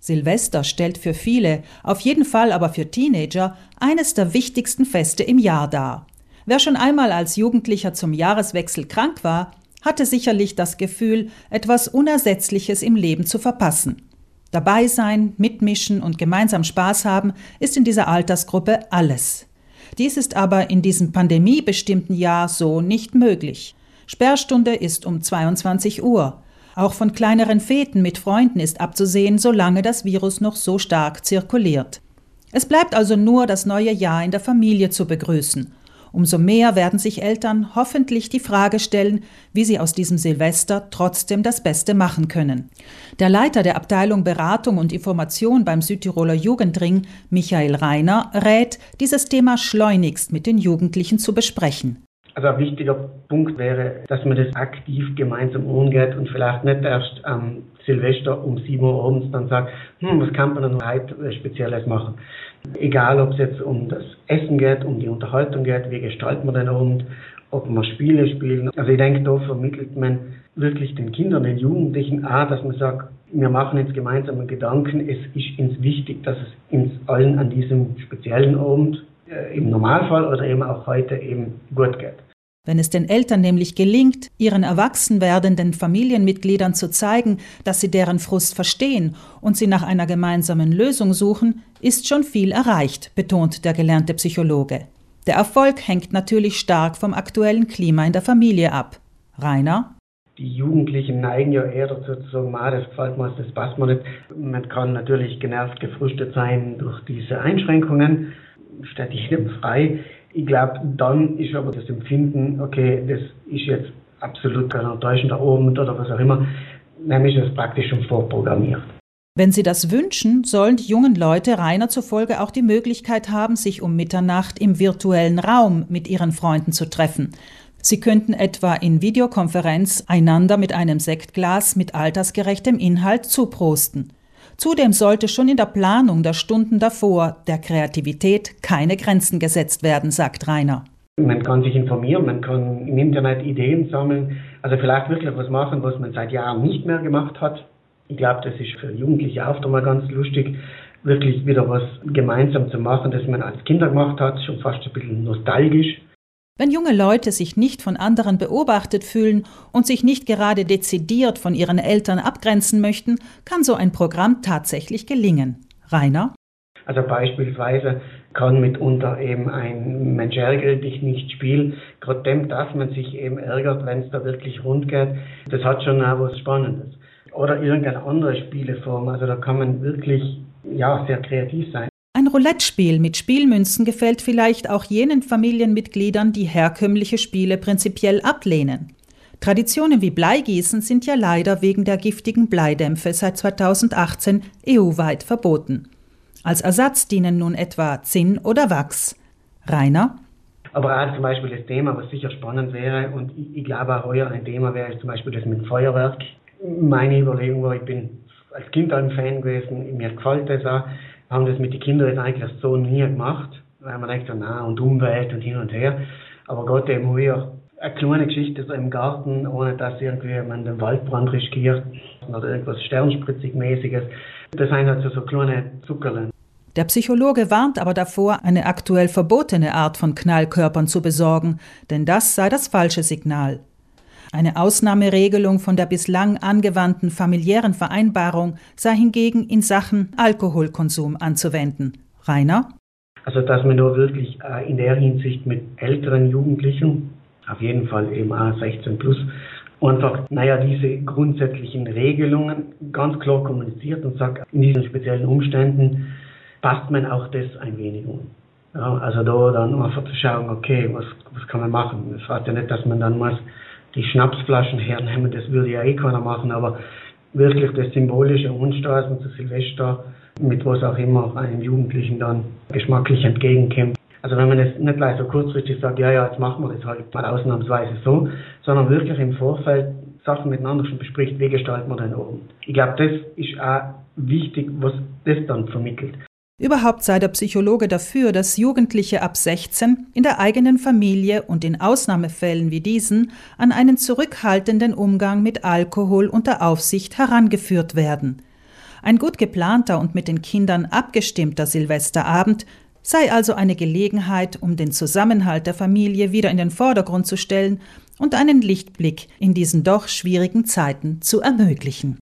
Silvester stellt für viele, auf jeden Fall aber für Teenager, eines der wichtigsten Feste im Jahr dar. Wer schon einmal als Jugendlicher zum Jahreswechsel krank war, hatte sicherlich das Gefühl, etwas Unersetzliches im Leben zu verpassen. Dabei sein, mitmischen und gemeinsam Spaß haben ist in dieser Altersgruppe alles. Dies ist aber in diesem pandemiebestimmten Jahr so nicht möglich. Sperrstunde ist um 22 Uhr. Auch von kleineren Feten mit Freunden ist abzusehen, solange das Virus noch so stark zirkuliert. Es bleibt also nur das neue Jahr in der Familie zu begrüßen Umso mehr werden sich Eltern hoffentlich die Frage stellen, wie sie aus diesem Silvester trotzdem das Beste machen können. Der Leiter der Abteilung Beratung und Information beim Südtiroler Jugendring, Michael Reiner, rät, dieses Thema schleunigst mit den Jugendlichen zu besprechen. Also ein wichtiger Punkt wäre, dass man das aktiv gemeinsam umgeht und vielleicht nicht erst am Silvester um 7 Uhr abends dann sagt, hm, was kann man denn heute Spezielles machen? Egal, ob es jetzt um das Essen geht, um die Unterhaltung geht, wie gestaltet man den Abend, ob man Spiele spielen. Also ich denke, da vermittelt man wirklich den Kindern, den Jugendlichen auch, dass man sagt, wir machen jetzt gemeinsam einen Gedanken, es ist uns wichtig, dass es uns allen an diesem speziellen Abend äh, im Normalfall oder eben auch heute eben gut geht. Wenn es den Eltern nämlich gelingt, ihren erwachsen werdenden Familienmitgliedern zu zeigen, dass sie deren Frust verstehen und sie nach einer gemeinsamen Lösung suchen, ist schon viel erreicht, betont der gelernte Psychologe. Der Erfolg hängt natürlich stark vom aktuellen Klima in der Familie ab. Rainer? Die Jugendlichen neigen ja eher dazu zu sagen, das gefällt mir, das passt mir nicht. Man kann natürlich genervt, gefrustet sein durch diese Einschränkungen, dich nicht frei. Ich glaube, dann ist aber das Empfinden, okay, das ist jetzt absolut kein enttäuschender Abend oder was auch immer, nämlich es praktisch schon vorprogrammiert. Wenn Sie das wünschen, sollen die jungen Leute Rainer zufolge auch die Möglichkeit haben, sich um Mitternacht im virtuellen Raum mit ihren Freunden zu treffen. Sie könnten etwa in Videokonferenz einander mit einem Sektglas mit altersgerechtem Inhalt zuprosten. Zudem sollte schon in der Planung der Stunden davor der Kreativität keine Grenzen gesetzt werden, sagt Rainer. Man kann sich informieren, man kann im Internet Ideen sammeln, also vielleicht wirklich was machen, was man seit Jahren nicht mehr gemacht hat. Ich glaube, das ist für Jugendliche auch mal ganz lustig, wirklich wieder was gemeinsam zu machen, das man als Kinder gemacht hat, schon fast ein bisschen nostalgisch. Wenn junge Leute sich nicht von anderen beobachtet fühlen und sich nicht gerade dezidiert von ihren Eltern abgrenzen möchten, kann so ein Programm tatsächlich gelingen. Rainer? Also beispielsweise kann mitunter eben ein Mensch ärgere dich nicht spielen, gerade dem, dass man sich eben ärgert, wenn es da wirklich rund geht, das hat schon auch was Spannendes. Oder irgendeine andere Spieleform, also da kann man wirklich ja, sehr kreativ sein. Roulette-Spiel mit Spielmünzen gefällt vielleicht auch jenen Familienmitgliedern, die herkömmliche Spiele prinzipiell ablehnen. Traditionen wie Bleigießen sind ja leider wegen der giftigen Bleidämpfe seit 2018 EU-weit verboten. Als Ersatz dienen nun etwa Zinn oder Wachs. Rainer? Aber auch zum Beispiel das Thema, was sicher spannend wäre, und ich, ich glaube auch heuer ein Thema wäre zum Beispiel das mit Feuerwerk. Meine Überlegung war, ich bin als Kind ein Fan gewesen, mir gefällt das auch haben das mit den Kindern jetzt eigentlich so nie gemacht, weil man denkt, na, und Umwelt und hin und her. Aber Gott eben hier eine kleine Geschichte so im Garten, ohne dass irgendwie man den Waldbrand riskiert oder irgendwas Sternspritzig-mäßiges. Das sind also so kleine Zuckerlen. Der Psychologe warnt aber davor, eine aktuell verbotene Art von Knallkörpern zu besorgen, denn das sei das falsche Signal. Eine Ausnahmeregelung von der bislang angewandten familiären Vereinbarung sei hingegen in Sachen Alkoholkonsum anzuwenden. Rainer? Also, dass man da wirklich äh, in der Hinsicht mit älteren Jugendlichen, auf jeden Fall eben auch 16 plus, einfach, naja, diese grundsätzlichen Regelungen ganz klar kommuniziert und sagt, in diesen speziellen Umständen passt man auch das ein wenig um. Ja, also da dann einfach zu schauen, okay, was, was kann man machen? Das heißt ja nicht, dass man dann muss die Schnapsflaschen hernehmen, das würde ja eh keiner machen, aber wirklich das symbolische Unstraßen zu Silvester, mit was auch immer einem Jugendlichen dann geschmacklich entgegenkommt. Also wenn man jetzt nicht gleich so kurzfristig sagt, ja, ja, jetzt machen wir das halt mal ausnahmsweise so, sondern wirklich im Vorfeld Sachen miteinander schon bespricht, wie gestalten wir den Abend. Ich glaube, das ist auch wichtig, was das dann vermittelt. Überhaupt sei der Psychologe dafür, dass Jugendliche ab 16 in der eigenen Familie und in Ausnahmefällen wie diesen an einen zurückhaltenden Umgang mit Alkohol unter Aufsicht herangeführt werden. Ein gut geplanter und mit den Kindern abgestimmter Silvesterabend sei also eine Gelegenheit, um den Zusammenhalt der Familie wieder in den Vordergrund zu stellen und einen Lichtblick in diesen doch schwierigen Zeiten zu ermöglichen.